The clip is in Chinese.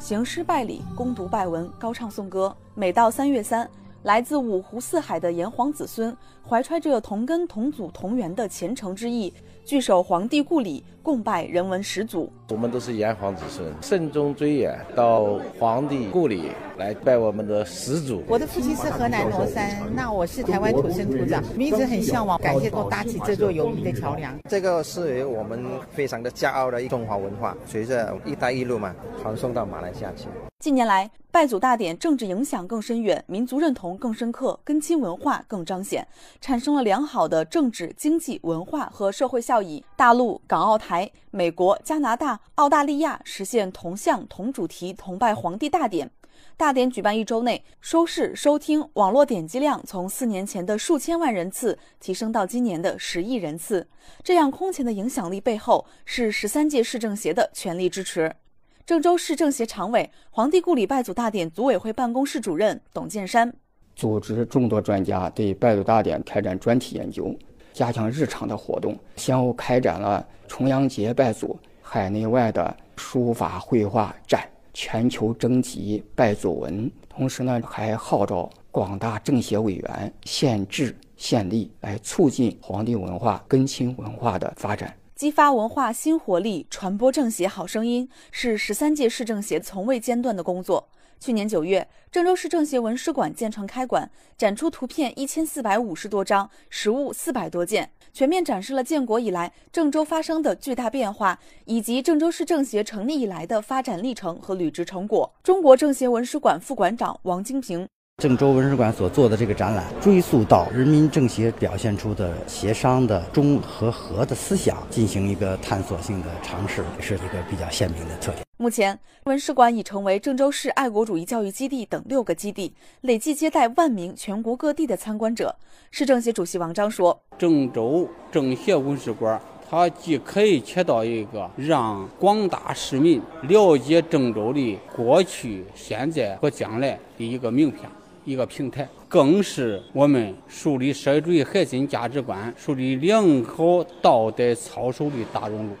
行诗拜礼、攻读拜文、高唱颂歌。每到三月三，来自五湖四海的炎黄子孙，怀揣着同根同祖同源的虔诚之意，聚首皇帝故里，共拜人文始祖。我们都是炎黄子孙，慎终追远，到皇帝故里来拜我们的始祖。我的父亲是河南罗山，那我是台湾土生土长，一直很向往，感谢够搭起这座友谊的桥梁。这个是我们非常的骄傲的中华文化，随着“一带一路”嘛，传送到马来西亚去。近年来，拜祖大典政治影响更深远，民族认同更深刻，根亲文化更彰显，产生了良好的政治、经济、文化和社会效益。大陆、港澳台、美国、加拿大。澳大利亚实现同向、同主题、同拜皇帝大典。大典举办一周内，收视、收听、网络点击量从四年前的数千万人次提升到今年的十亿人次。这样空前的影响力背后，是十三届市政协的全力支持。郑州市政协常委、皇帝故里拜祖大典组委会办公室主任董建山组织众多专家对拜祖大典开展专题研究，加强日常的活动，先后开展了重阳节拜祖。海内外的书法绘画展，全球征集拜祖文，同时呢，还号召广大政协委员献智献力，来促进皇帝文化、根亲文化的发展，激发文化新活力，传播政协好声音，是十三届市政协从未间断的工作。去年九月，郑州市政协文史馆建成开馆，展出图片一千四百五十多张，实物四百多件，全面展示了建国以来郑州发生的巨大变化，以及郑州市政协成立以来的发展历程和履职成果。中国政协文史馆副馆长王金平。郑州文史馆所做的这个展览，追溯到人民政协表现出的协商的中和和的思想，进行一个探索性的尝试，是一个比较鲜明的特点。目前，文史馆已成为郑州市爱国主义教育基地等六个基地，累计接待万名全国各地的参观者。市政协主席王章说：“郑州政协文史馆，它既可以起到一个让广大市民了解郑州的过去、现在和将来的一个名片。”一个平台，更是我们树立社会主义核心价值观、树立良好道德操守的大熔炉。